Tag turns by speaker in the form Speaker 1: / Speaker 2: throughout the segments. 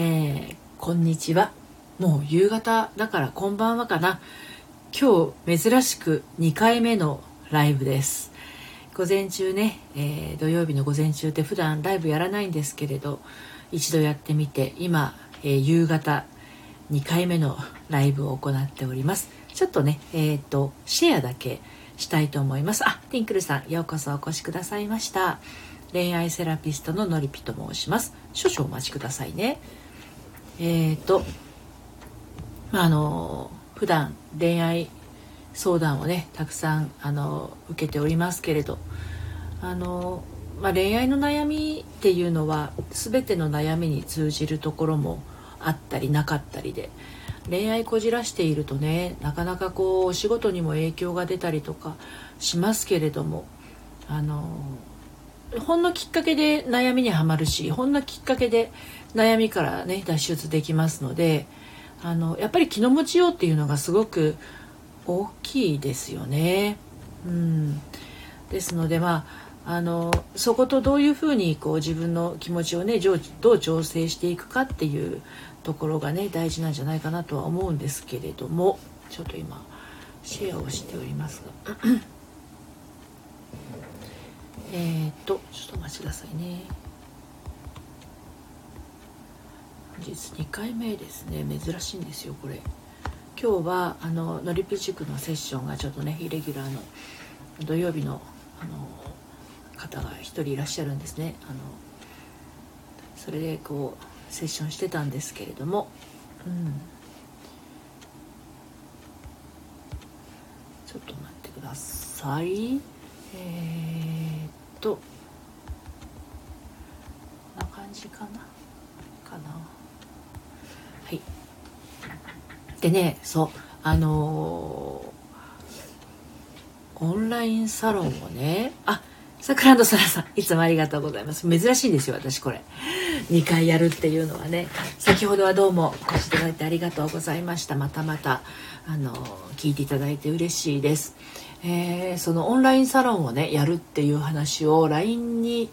Speaker 1: えー、こんにちは。もう夕方だからこんばんはかな。今日珍しく2回目のライブです。午前中ね、えー、土曜日の午前中って普段ライブやらないんですけれど一度やってみて今、えー、夕方2回目のライブを行っております。ちょっとねえっ、とシェアだけしたいと思います。あティンクルさんようこそお越しくださいました。恋愛セラピストののりぴと申します。少々お待ちくださいね。えっ、ー、とあの普段恋愛相談をねたくさんあの受けておりますけれどあの、まあ、恋愛の悩みっていうのは全ての悩みに通じるところもあったりなかったりで恋愛こじらしているとねなかなかこうお仕事にも影響が出たりとかしますけれどもあのほんのきっかけで悩みにはまるしほんのきっかけで悩みからね脱出できますのであのやっぱり気の持ちようっていうのがすごく大きいですよね。うん、ですのでまああのそことどういうふうにこう自分の気持ちをねどう調整していくかっていうところがね大事なんじゃないかなとは思うんですけれどもちょっと今シェアをしておりますがえっとちょっとお待ちくださいね。本日2回目ですね。珍しいんですよこれ。今日はあののりぴ塾のセッションがちょっとねイレギュラーの土曜日のあの方が1人いらっしゃるんですね。あのそれでこうセッションしてたんですけれども、うん、ちょっと待ってください。えー、とこんな感じかな？かな？はい。でねそうあのー、オンラインサロンをねあさくらんとさらさんいつもありがとうございます。珍しいんですよ私これ。2回やるっていうのはね。先ほどはどうもお越しいただいてありがとうございました。またまたあの聞いていただいて嬉しいです、えー、そのオンラインサロンをねやるっていう話を LINE に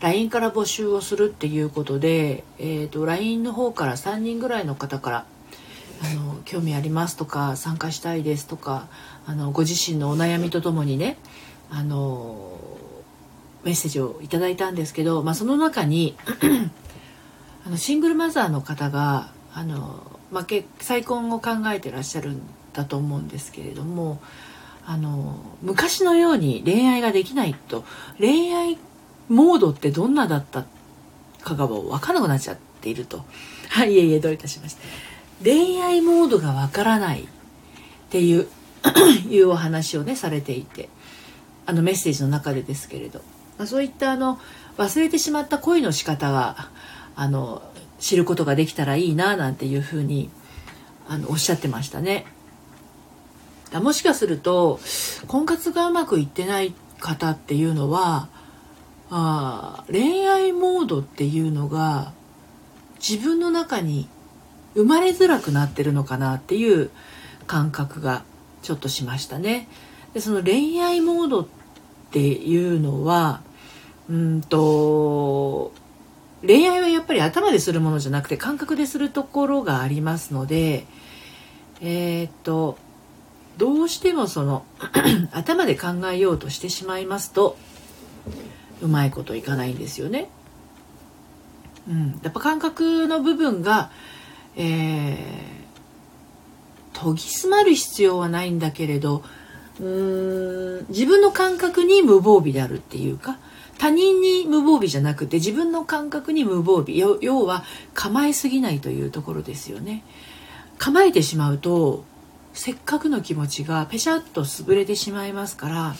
Speaker 1: LINE から募集をするっていうことで、えーと、LINE の方から3人ぐらいの方からあの興味ありますとか参加したいですとかあのご自身のお悩みとともにねあのメッセージをいただいたんですけど、まあ、その中にあのシングルマザーの方があの、まあ、再婚を考えてらっしゃるんだと思うんですけれどもあの昔のように恋愛ができないと恋愛モードってどんなだったかが分からなくなっちゃっていると。はい、いえいえどういたしまして。恋愛モードが分からないっていう いうお話をねされていてあのメッセージの中でですけれど、まあ、そういったあの忘れてしまった恋の仕方があの知ることができたらいいななんていうふうにあのおっしゃってましたね。もしかすると婚活がうまくいってない方っていうのはあ恋愛モードっていうのが自分の中に生まれづらくなってるのかなっていう感覚がちょっとしましたね。でその恋愛モードっていうのはうんと恋愛はやっぱり頭でするものじゃなくて感覚でするところがありますのでえー、っとどうしてもその 頭で考えようとしてしまいますとうまいこといかないんですよね。うん、やっぱ感覚の部分が、えー、研ぎ澄まる必要はないんだけれどうーん自分の感覚に無防備であるっていうか他人に無防備じゃなくて自分の感覚に無防備。要は構えすぎないというところですよね。構えてしまうとせっかくの気持ちがペシャッと潰れてしまいますから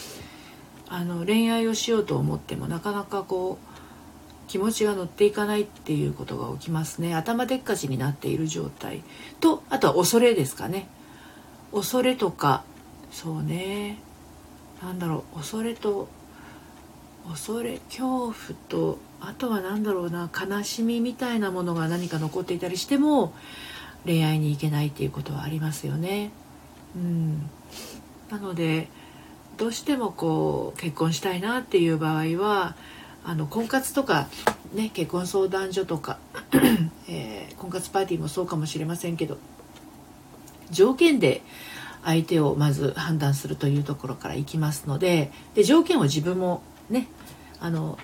Speaker 1: あの恋愛をしようと思ってもなかなかこう気持ちが乗っていかないっていうことが起きますね。頭でっかちになっている状態。とあとは恐れですかね。恐れとかそうね。なんだろう。恐れと恐れ恐怖とあとは何だろうな悲しみみたいなものが何か残っていたりしても恋愛に行けないっていうことはありますよね。うん、なのでどうしてもこう結婚したいなっていう場合はあの婚活とか、ね、結婚相談所とか、えー、婚活パーティーもそうかもしれませんけど条件で相手をまず判断するというところからいきますのでで条件を自分もねあの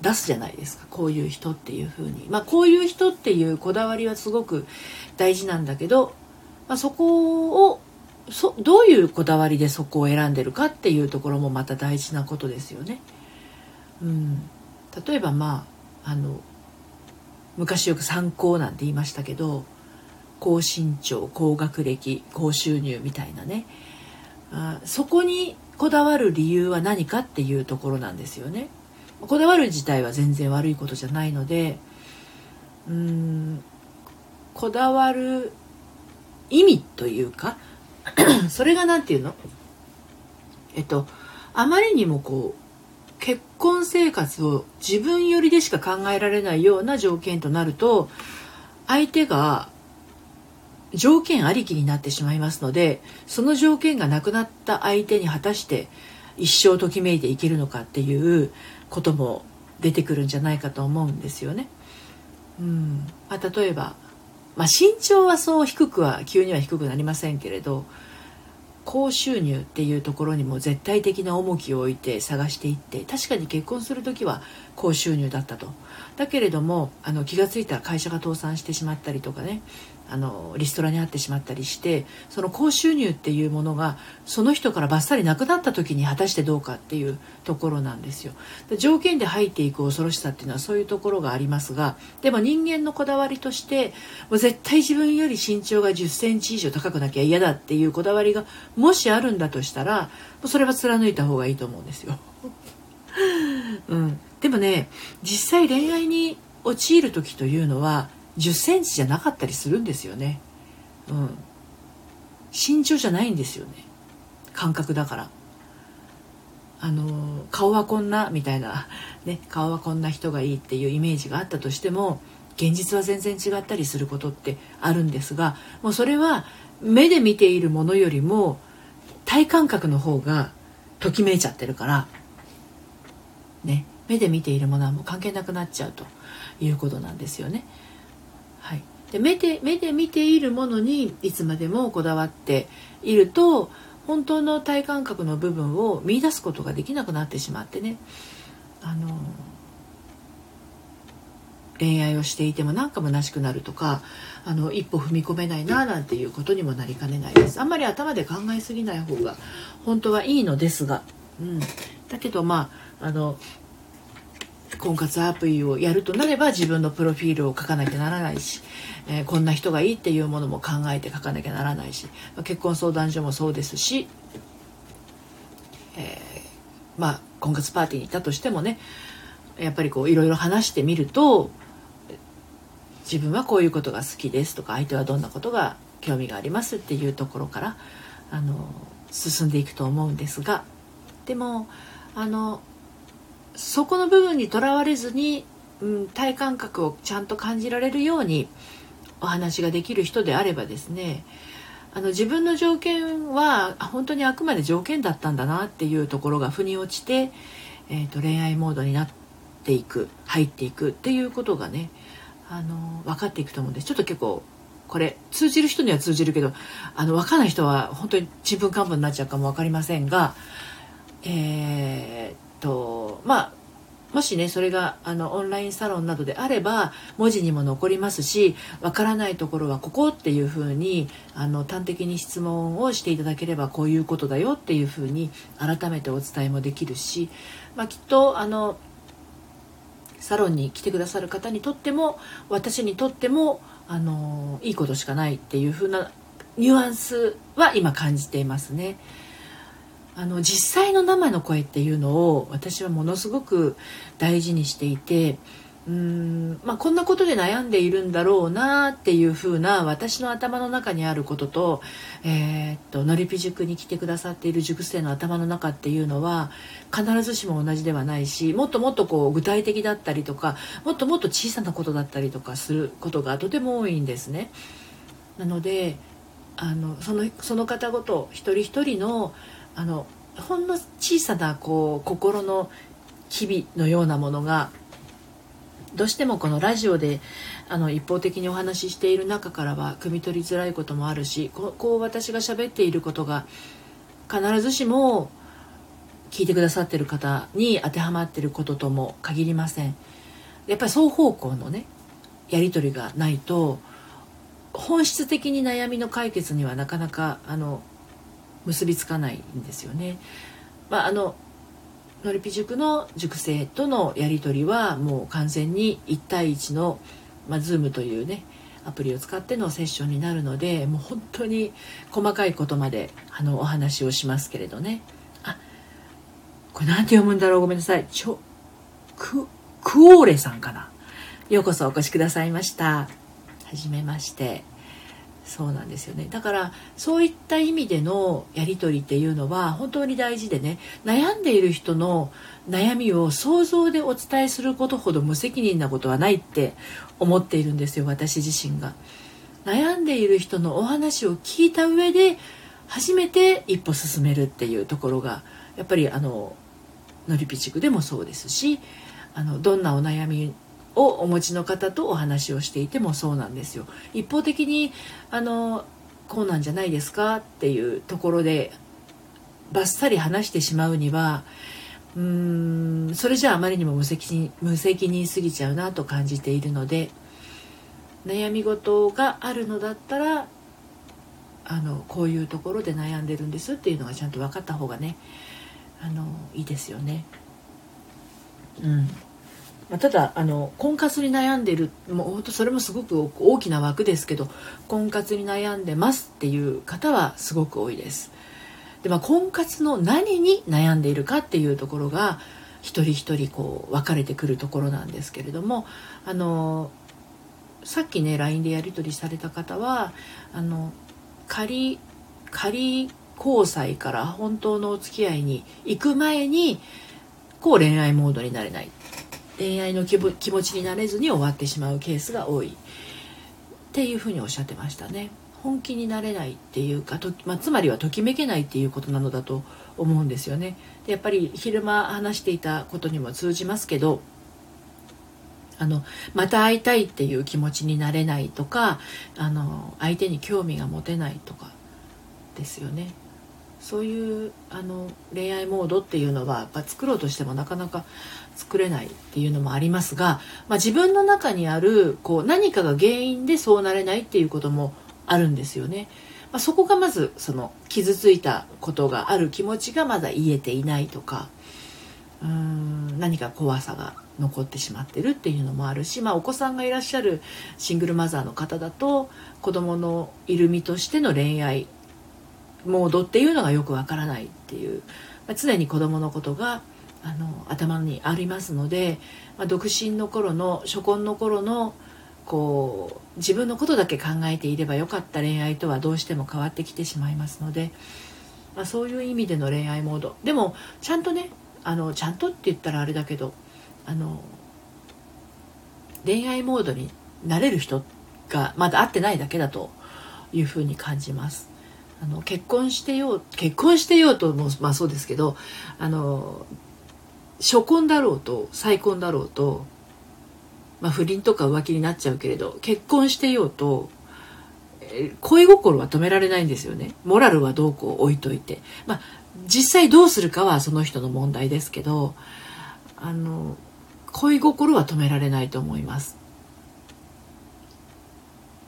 Speaker 1: 出すじゃないですか。こういう人っていう風に。まあこういう人っていうこだわりはすごく大事なんだけど、まあ、そこをそどういうこだわりでそこを選んでるかっていうところもまた大事なことですよね。うん、例えばまああの昔よく参考なんて言いましたけど高身長高学歴高収入みたいなねあそこにこだわる理由は何かっていうところなんですよね。こだわる自体は全然悪いことじゃないのでうんこだわる意味というか それが何て言うの？えっとあまりにもこう結婚生活を自分寄りでしか考えられないような条件となると相手が条件ありきになってしまいますのでその条件がなくなった相手に果たして一生ときめいていけるのかっていうことも出てくるんじゃないかと思うんですよね。うんまあ、例えば、まあ、身長はそう低くは急には低くなりませんけれど高収入っていうところにも絶対的な重きを置いて探していって確かに結婚する時は高収入だったと。だけれどもあの気が付いたら会社が倒産してしまったりとかね。あのリストラにあってしまったりしてその高収入っていうものがその人からバッサリなくなった時に果たしてどうかっていうところなんですよ。条件で入っていく恐ろしさっていうのはそういうところがありますがでも人間のこだわりとしてもう絶対自分より身長が1 0センチ以上高くなきゃ嫌だっていうこだわりがもしあるんだとしたらそれは貫いた方がいいと思うんですよ。うん、でもね実際恋愛に陥る時というのは10センチじゃなかったりするんですよね。うん。身長じゃないんですよね。感覚だから。あの顔はこんなみたいな、ね、顔はこんな人がいいっていうイメージがあったとしても現実は全然違ったりすることってあるんですがもうそれは目で見ているものよりも体感覚の方がときめいちゃってるからね目で見ているものはもう関係なくなっちゃうということなんですよね。はい、で目で目で見ているものにいつまでもこだわっていると本当の体感覚の部分を見出すことができなくなってしまってね。あの恋愛をしていても何か虚しくなるとかあの一歩踏み込めないななんていうことにもなりかねないです。あんまり頭で考えすぎない方が本当はいいのですが、うん、だけどまああの婚活アプリをやるとなれば自分のプロフィールを書かなきゃならないし、えー、こんな人がいいっていうものも考えて書かなきゃならないし結婚相談所もそうですし、えー、まあ婚活パーティーに行ったとしてもねやっぱりこういろいろ話してみると自分はこういうことが好きですとか相手はどんなことが興味がありますっていうところからあの進んでいくと思うんですがでもあのそこの部分にとらわれずに、うん、体感覚をちゃんと感じられるようにお話ができる人であればですねあの自分の条件は本当にあくまで条件だったんだなっていうところが腑に落ちて、えーと、恋愛モードになっていく入っていくっていうことがねあの分かっていくと思うんです。ちょっと結構これ通じる人には通じるけどあの分からない人は本当にちんぷんかんぷんになっちゃうかも分かりませんがえー、とまあもしねそれがあのオンラインサロンなどであれば文字にも残りますしわからないところはここっていうふうにあの端的に質問をしていただければこういうことだよっていうふうに改めてお伝えもできるし、まあ、きっとあのサロンに来てくださる方にとっても私にとってもあのいいことしかないっていうふうなニュアンスは今感じていますね。あの実際の生の声っていうのを私はものすごく大事にしていてうーん、まあ、こんなことで悩んでいるんだろうなっていう風な私の頭の中にあることと,、えー、っとのりぴ塾に来てくださっている塾生の頭の中っていうのは必ずしも同じではないしもっともっとこう具体的だったりとかもっともっと小さなことだったりとかすることがとても多いんですね。なのであのそのその方ごと一人一人のあのほんの小さなこう心の日々のようなものがどうしてもこのラジオであの一方的にお話ししている中からは汲み取りづらいこともあるしこう私が喋っていることが必ずしも聞いてくださってる方に当てはまってることとも限りません。やっぱり双方向のねやり取りがないと本質的に悩みの解決にはなかなかあの結びつかないんですよね。まあ、あののりぴ塾の塾生とのやり取りはもう完全に1対1の、まあ、Zoom というねアプリを使ってのセッションになるのでもう本当に細かいことまであのお話をしますけれどね。あこれなんて読むんだろう？ごめんなさい。ちょククオーレさんかな？ようこそお越しくださいました。はじめまして。そうなんですよねだからそういった意味でのやり取りっていうのは本当に大事でね悩んでいる人の悩みを想像でお伝えすることほど無責任なことはないって思っているんですよ私自身が。悩んでいる人のお話を聞いた上で初めて一歩進めるっていうところがやっぱりあののりぴちくでもそうですしあのどんなお悩みをお持ちの方とお話をしていてもそうなんですよ。一方的にあのこうなんじゃないですかっていうところでバッサリ話してしまうにはうーんそれじゃああまりにも無責任無責任すぎちゃうなと感じているので悩み事があるのだったらあのこういうところで悩んでるんですっていうのがちゃんと分かった方がねあのいいですよね。うんまあ、ただあの婚活に悩んでるもう本当それもすごく大きな枠ですけど婚活に悩んでますっていう方はすごく多いです。でまあ、婚活の何に悩んでいるかっていうところが一人一人こう分かれてくるところなんですけれどもあのさっきね LINE でやり取りされた方はあの仮仮交際から本当のお付き合いに行く前にこう恋愛モードになれない恋愛の気持ちになれずに終わってしまうケースが多いっていうふうにおっしゃってましたね。本気になれないっていうかと、まあ、つまりはときめけないっていうことなのだと思うんですよね。でやっぱり昼間話していたことにも通じますけどあのまた会いたいっていう気持ちになれないとかあの相手に興味が持てないとかですよね。そういうあの恋愛モードっていうのはやっぱ作ろうとしてもなかなか作れないっていうのもありますが、まあ、自分の中にあるこう何かが原因でそうなれないっていうこともあるんですよね。まあ、そこがまずその傷ついたことがある気持ちがまだ癒えていないとかうーん何か怖さが残ってしまってるっていうのもあるし、まあ、お子さんがいらっしゃるシングルマザーの方だと子供のいる身としての恋愛モードっていうのがよくわからないっていう、まあ、常に子供のことがあの頭にありますので、まあ、独身の頃の初婚の頃のこう自分のことだけ考えていればよかった恋愛とはどうしても変わってきてしまいますので、まあ、そういう意味での恋愛モードでもちゃんとねあのちゃんとって言ったらあれだけどあの恋愛モードになれる人がまだ会ってないだけだというふうに感じます。あの結婚してよう結婚してようともまあそうですけどあの初婚だろうと再婚だろうと、まあ、不倫とか浮気になっちゃうけれど結婚してようと恋心は止められないんですよね。モラルはどうこう置いといて。まあ実際どうするかはその人の問題ですけどあの恋心は止められないと思います。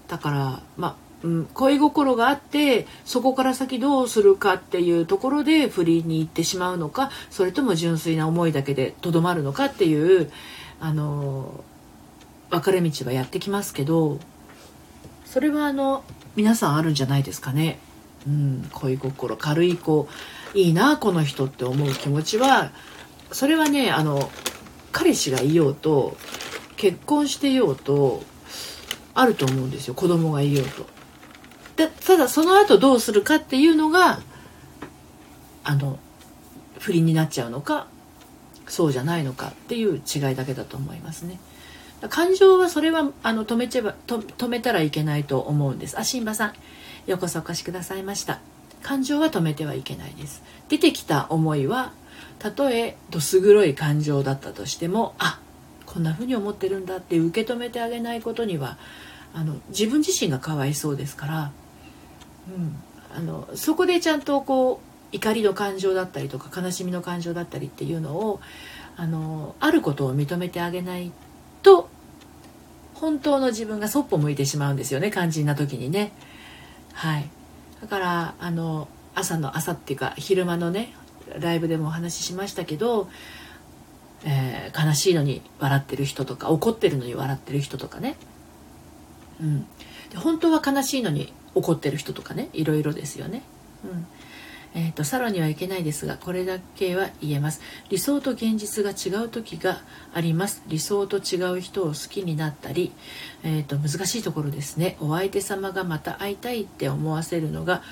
Speaker 1: だからまあ恋心があってそこから先どうするかっていうところで不倫に行ってしまうのかそれとも純粋な思いだけでとどまるのかっていうあの分かれ道はやってきますけどそれはあの皆さんあるんじゃないですかね。うん、恋心軽い子いいなこの人って思う気持ちはそれはねあの彼氏がいようと結婚してようとあると思うんですよ子供がいようと。でただその後どうするかっていうのがあの不倫になっちゃうのかそうじゃないのかっていう違いだけだと思いますね。感情はそれはあの止めちゃば止めたらいけないと思うんです。あ、新馬さん、ようこそお越しくださいました。感情は止めてはいけないです。出てきた思いはたとえどす黒い感情だったとしてもあこんな風に思ってるんだって受け止めてあげないことにはあの自分自身がかわいそうですから、うん、あのそこでちゃんとこう怒りの感情だったりとか悲しみの感情だったりっていうのをあのあることを認めてあげないと本当の自分がそっぽ向いてしまうんですよね肝心な時にね。はい、だからあの朝の朝っていうか昼間のねライブでもお話ししましたけど、えー、悲しいのに笑ってる人とか怒ってるのに笑ってる人とかね、うん、で本当は悲しいのに怒ってる人とかねいろいろですよね。うん。えーと、サロンには行けないですがこれだけは言えます。理想と現実が違う時があります。理想と違う人を好きになったり、えーと、難しいところですね。お相手様がまた会いたいって思わせるのが、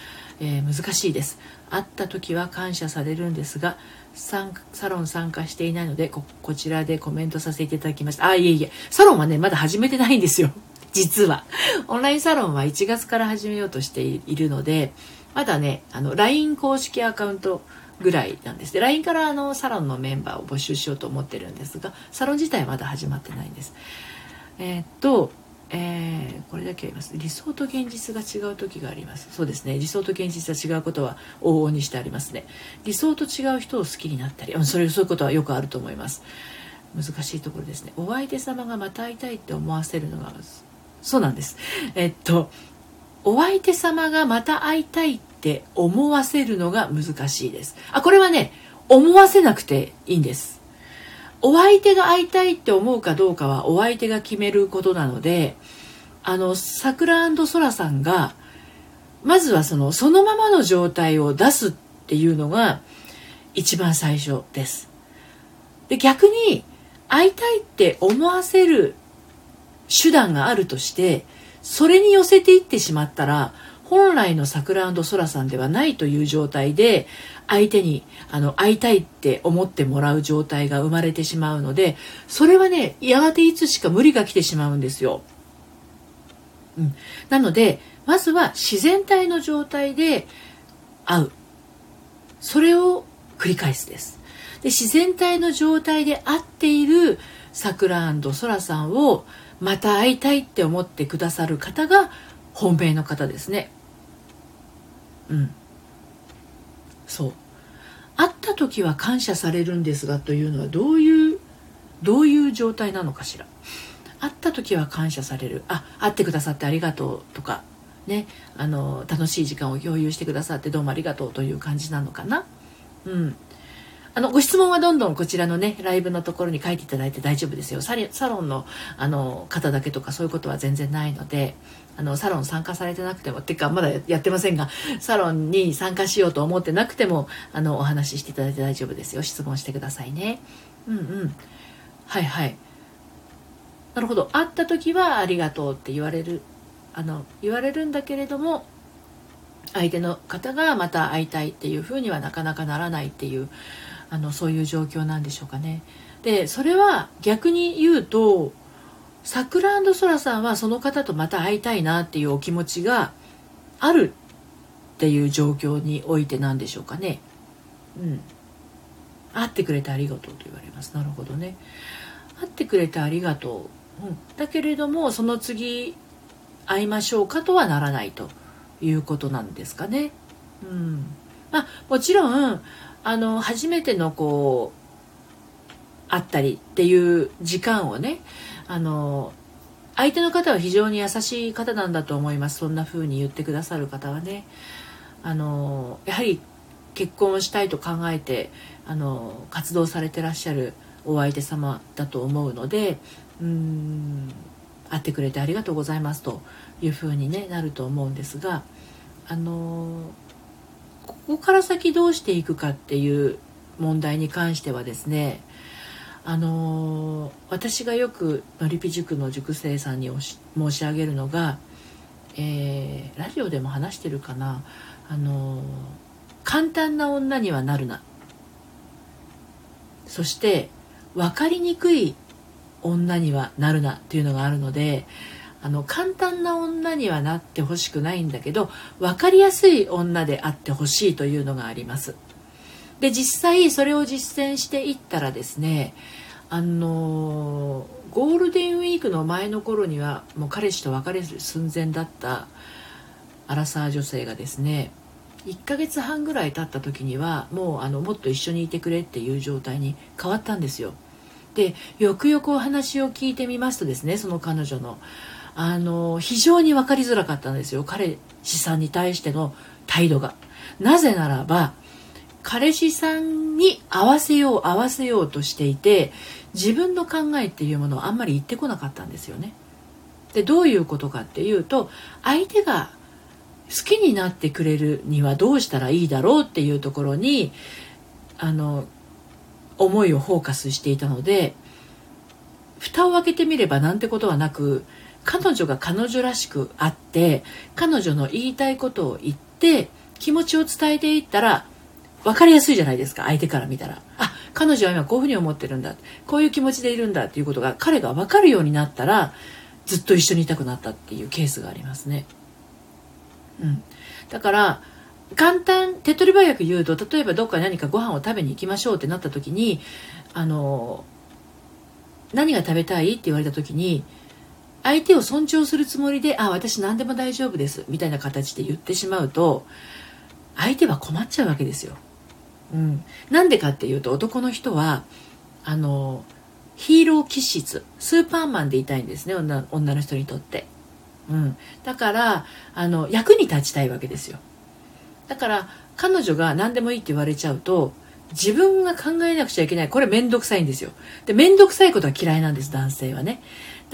Speaker 1: えー、難しいです。会った時は感謝されるんですがサロン参加していないのでこちらでコメントさせていただきました。あいえいえ。サロンはねまだ始めてないんですよ。実は。オンラインサロンは1月から始めようとしているのでまだね、あの、LINE 公式アカウントぐらいなんです。で LINE からあのサロンのメンバーを募集しようと思ってるんですがサロン自体はまだ始まってないんです。えー、っとえー、これだけあります。理想と現実が違う時があります。そうですね。理想と現実は違うことは往々にしてありますね。理想と違う人を好きになったりそれそういうことはよくあると思います。難しいところですね。お相手様がまた会いたいって思わせるのがそうなんですえっとお相手様がまた会いたいって思わせるのが難しいです。あ、これはね、思わせなくていいんです。お相手が会いたいって思うかどうかはお相手が決めることなので、あの、桜空さんが、まずはその、そのままの状態を出すっていうのが一番最初です。で、逆に、会いたいって思わせる手段があるとして、それに寄せていってしまったら本来の桜空さんではないという状態で相手にあの会いたいって思ってもらう状態が生まれてしまうのでそれはねやがていつしか無理が来てしまうんですよ。うん、なのでまずは自然体の状態で会う。それを繰り返すです。で自然体の状態で会っている桜空さんをまた会いたいって思ってくださる方が本命の方ですね。うん。そう。会った時は感謝されるんですがというのはどういうどういう状態なのかしら。会った時は感謝される。あ会ってくださってありがとうとかね。あの楽しい時間を共有してくださってどうもありがとうという感じなのかな。うん。あの、ご質問はどんどんこちらのね、ライブのところに書いていただいて大丈夫ですよ。ササロンの、あの、方だけとかそういうことは全然ないので、あの、サロン参加されてなくても、ってか、まだやってませんが、サロンに参加しようと思ってなくても、あの、お話ししていただいて大丈夫ですよ。質問してくださいね。うんうん。はいはい。なるほど。会った時はありがとうって言われる、あの、言われるんだけれども、相手の方がまた会いたいっていうふうにはなかなかならないっていうあのそういう状況なんでしょうかね。でそれは逆に言うと桜空さんはその方とまた会いたいなっていうお気持ちがあるっていう状況においてなんでしょうかね。うん。会ってくれてありがとうと言われます。なるほどね。会ってくれてありがとう。うん、だけれどもその次会いましょうかとはならないということなんですかね。うん。まあもちろんあの初めてのこう会ったりっていう時間をねあの相手の方は非常に優しい方なんだと思います。そんな風に言ってくださる方はね。あのやはり結婚をしたいと考えてあの活動されてらっしゃるお相手様だと思うのでうん会ってくれてありがとうございますという風に、ね、なると思うんですがあのここから先どうしていくかっていう問題に関してはですねあの私がよくのりぴ塾の塾生さんに申し上げるのが、えー、ラジオでも話してるかな。あの簡単な女にはなるな。そして分かりにくい女にはなるなっていうのがあるのであの簡単な女にはなってほしくないんだけど分かりやすい女であってほしいというのがあります。で実際それを実践していったらですねあのゴールデンウィークの前の頃にはもう彼氏と別れる寸前だったアラサー女性がですね1ヶ月半ぐらい経った時にはもうあのもっと一緒にいてくれっていう状態に変わったんですよ。でよくよくお話を聞いてみますとですねその彼女のあの非常に分かりづらかったんですよ彼氏さんに対しての態度が。なぜならば彼氏さんに合わせよう合わせようとしていて自分の考えっていうものをあんまり言ってこなかったんですよね。でどういうことかっていうと相手が好きになってくれるにはどうしたらいいだろうっていうところにあの思いをフォーカスしていたので蓋を開けてみればなんてことはなく彼女が彼女らしくあって彼女の言いたいことを言って気持ちを伝えていったら分かりやすいじゃないですか相手から見たら。あ彼女は今こういうふうに思ってるんだ。こういう気持ちでいるんだ。っていうことが彼が分かるようになったらずっと一緒にいたくなったっていうケースがありますね。うん、だから簡単手っ取り早く言うと例えばどっか何かご飯を食べに行きましょうってなった時にあの何が食べたいって言われた時に相手を尊重するつもりで「あ私何でも大丈夫です」みたいな形で言ってしまうと相手は困っちゃうわけですよ。うん、なんでかっていうと男の人はあのヒーロー気質スーパーマンでいたいんですね女女の人にとって。うん、だからあの役に立ちたいわけですよ。だから彼女が何でもいいって言われちゃうと自分が考えなくちゃいけない。これ面倒くさいんですよ。で面倒くさいことは嫌いなんです男性はね。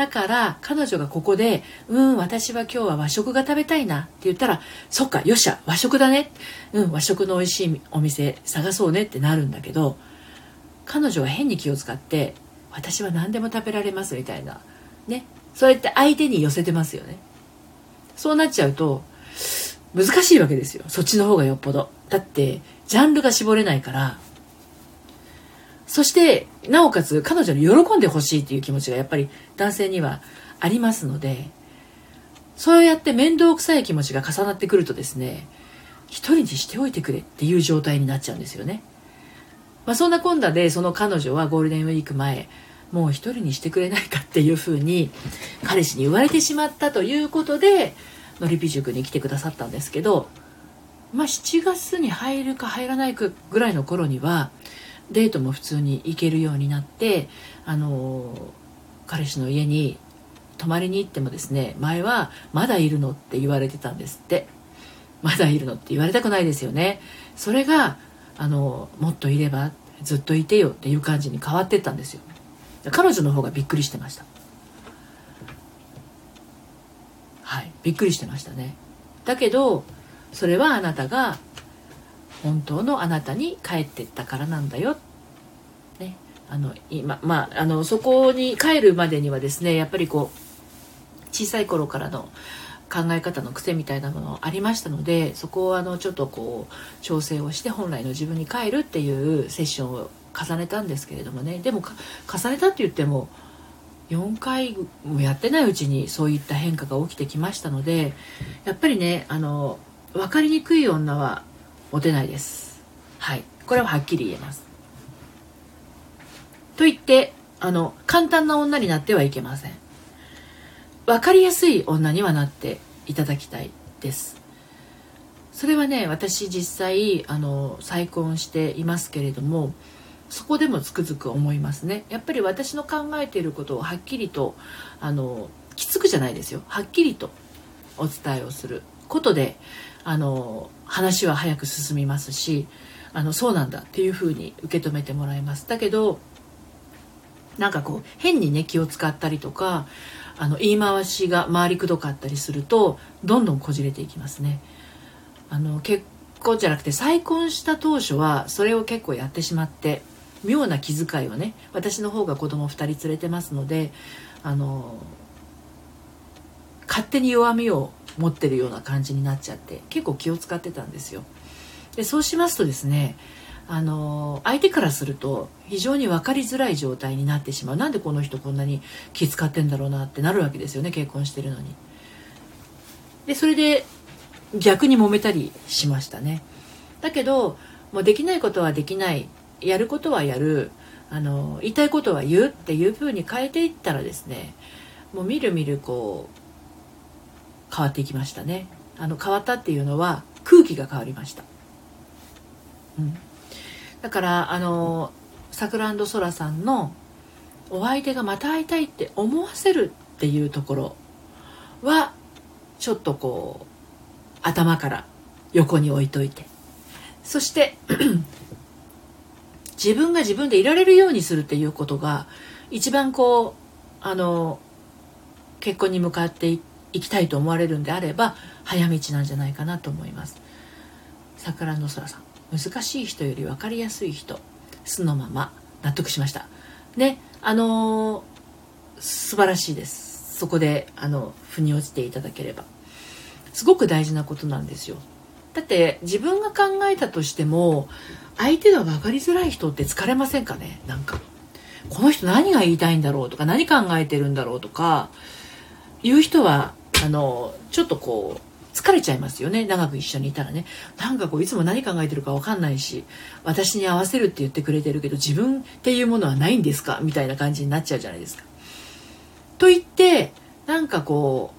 Speaker 1: だから彼女がここで「うん私は今日は和食が食べたいな」って言ったら「そっかよっしゃ和食だね。うん和食の美味しいお店探そうね」ってなるんだけど彼女は変に気を使って「私は何でも食べられます」みたいな。ね。そうやって相手に寄せてますよね。そうなっちゃうと難しいわけですよ。そっちの方がよっぽど。だってジャンルが絞れないからそしてなおかつ彼女に喜んでほしいっていう気持ちがやっぱり男性にはありますのでそうやって面倒くさい気持ちが重なってくるとですね一人にしておいてくれっていう状態になっちゃうんですよね。まあ、そんなこんなでその彼女はゴールデンウィーク前もう一人にしてくれないかっていうふうに彼氏に言われてしまったということでのりぴ塾に来てくださったんですけど、まあ、7月に入るか入らないかぐらいの頃にはデートも普通に行けるようになってあの彼氏の家に泊まりに行ってもですね前は「まだいるの?」って言われてたんですって「まだいるの?」って言われたくないですよねそれがあのもっといればずっといてよっていう感じに変わってったんですよ彼女の方がびっくりしてましたはいびっくりしてましたねだけどそれはあなたが本当のあなたに帰ってったからなんだよ。ね。あの今まああのそこに帰るまでにはですねやっぱりこう小さい頃からの考え方の癖みたいなものありましたのでそこをあのちょっとこう調整をして本来の自分に帰るっていうセッションを重ねたんですけれどもね。でも重ねたって言っても4回もやってないうちにそういった変化が起きてきましたのでやっぱりねあの分かりにくい女はモテないです。はい。これははっきり言えます。と言ってあの簡単な女になってはいけません。分かりやすい女にはなっていただきたいです。それはね私実際あの再婚していますけれどもそこでもつくづく思いますね。やっぱり私の考えていることをはっきりとあのきつくじゃないですよ。はっきりとお伝えをする。ことであの話は早く進みますしあのそうなんだっていうふうに受け止めてもらいます。だけどなんかこう変にね気を使ったりとかあの言い回しが回りくどかったりするとどんどんこじれていきますね。あの結婚じゃなくて再婚した当初はそれを結構やってしまって妙な気遣いをね私の方が子供2人連れてますのであの勝手に弱みを持ってるような感じになっちゃって結構気を使ってたんですよ。でそうしますとですねあの相手からすると非常に分かりづらい状態になってしまうなんでこの人こんなに気遣ってんだろうなってなるわけですよね結婚してるのに。でそれで逆に揉めたりしましたね。だけどもうできないことはできないやることはやるあの言いたいことは言うっていう風に変えていったらですねもうみるみるこう変わっていきましたね。あの変わったっていうのは空気が変わりました、うん、だからあのさくらそらさんのお相手がまた会いたいって思わせるっていうところはちょっとこう頭から横に置いといて。そして 自分が自分でいられるようにするっていうことが一番こうあの結婚に向かっていって行きたいと思われるんであれば早道なんじゃないかなと思います。桜の空さん難しい人より分かりやすい人素のまま納得しました。ねあのー、素晴らしいです。そこであの腑に落ちていただければ。すごく大事なことなんですよ。だって自分が考えたとしても相手が分かりづらい人って疲れませんかね？なんか。この人何が言いたいんだろうとか何考えてるんだろうとかいう人はあのちょっとこう疲れちゃいますよね。長く一緒にいたらね。なんかこういつも何考えてるか分かんないし私に合わせるって言ってくれてるけど自分っていうものはないんですか？みたいな感じになっちゃうじゃないですか。と言ってなんかこ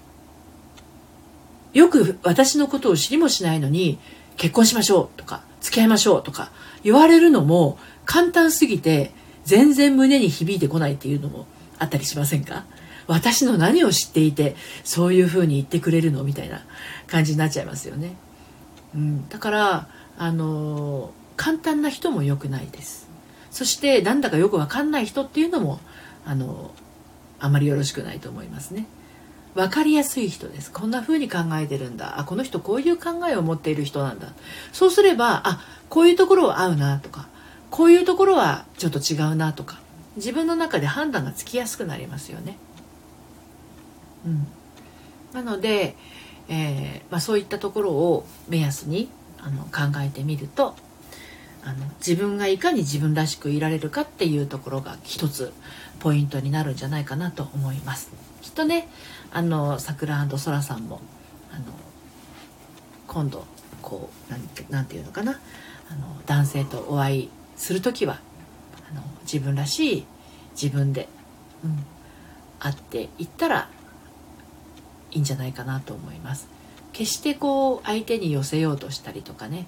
Speaker 1: うよく私のことを知りもしないのに結婚しましょうとか付き合いましょうとか言われるのも簡単すぎて全然胸に響いてこないっていうのもあったりしませんか？私の何を知っていてそういうふうに言ってくれるのみたいな感じになっちゃいますよね。うん、だからあの簡単な人も良くないです。そしてなんだかよくわかんない人っていうのもあのあまりよろしくないと思いますね。分かりやすい人ですこんな風に考えてるんだあこの人こういう考えを持っている人なんだそうすればあこういうところは合うなとかこういうところはちょっと違うなとか自分の中で判断がつきやすくなりますよね。うん、なので、えー、まあ、そういったところを目安にあの考えてみるとあの自分がいかに自分らしくいられるかっていうところが一つポイントになるんじゃないかなと思います。きっとねあの桜そらさんもあの今度こうなんてなんていうのかなあの男性とお会いする時はあの自分らしい自分で、うん、会っていったらいいんじゃないかなと思います。決してこう相手に寄せようとしたりとかね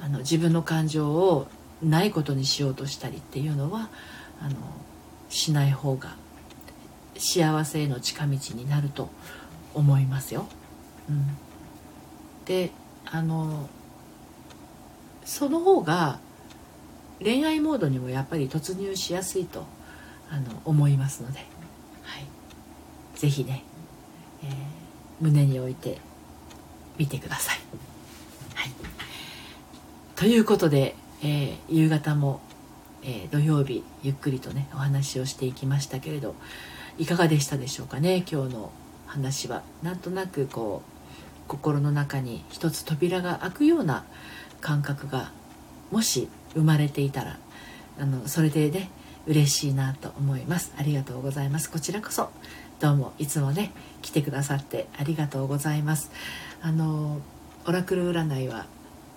Speaker 1: あの自分の感情をないことにしようとしたりっていうのはあのしない方が幸せへの近道になると思いますよ。うん、であのその方が恋愛モードにもやっぱり突入しやすいとあの思いますので、はい、ぜひね、えー、胸に置いてみてください。はい、ということで、えー、夕方も、えー、土曜日ゆっくりとねお話をしていきましたけれどいかがでしたでしょうかね？今日の話は。なんとなくこう心の中に一つ扉が開くような感覚がもし生まれていたらあのそれでね嬉しいなと思います。ありがとうございます。こちらこそ。どうもいつもね来てくださってありがとうございますあのオラクル占いは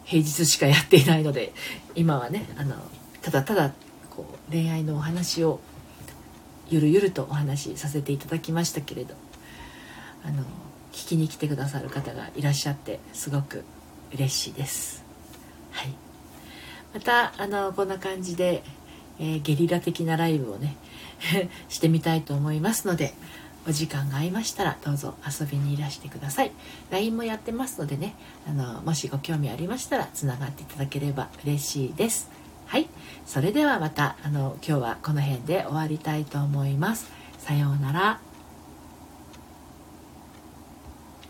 Speaker 1: 平日しかやっていないので今はねあのただただこう恋愛のお話をゆるゆるとお話しさせていただきましたけれどあの聞きに来てくださる方がいらっしゃってすごく嬉しいです。はいまたあのこんな感じで、えー、ゲリラ的なライブをね してみたいと思いますのでお時間が合いましたらどうぞ遊びにいらしてください。LINE もやってますのでねあのもしご興味ありましたらつながっていただければ嬉しいです。はい。それではまたあの今日はこの辺で終わりたいと思います。さようなら。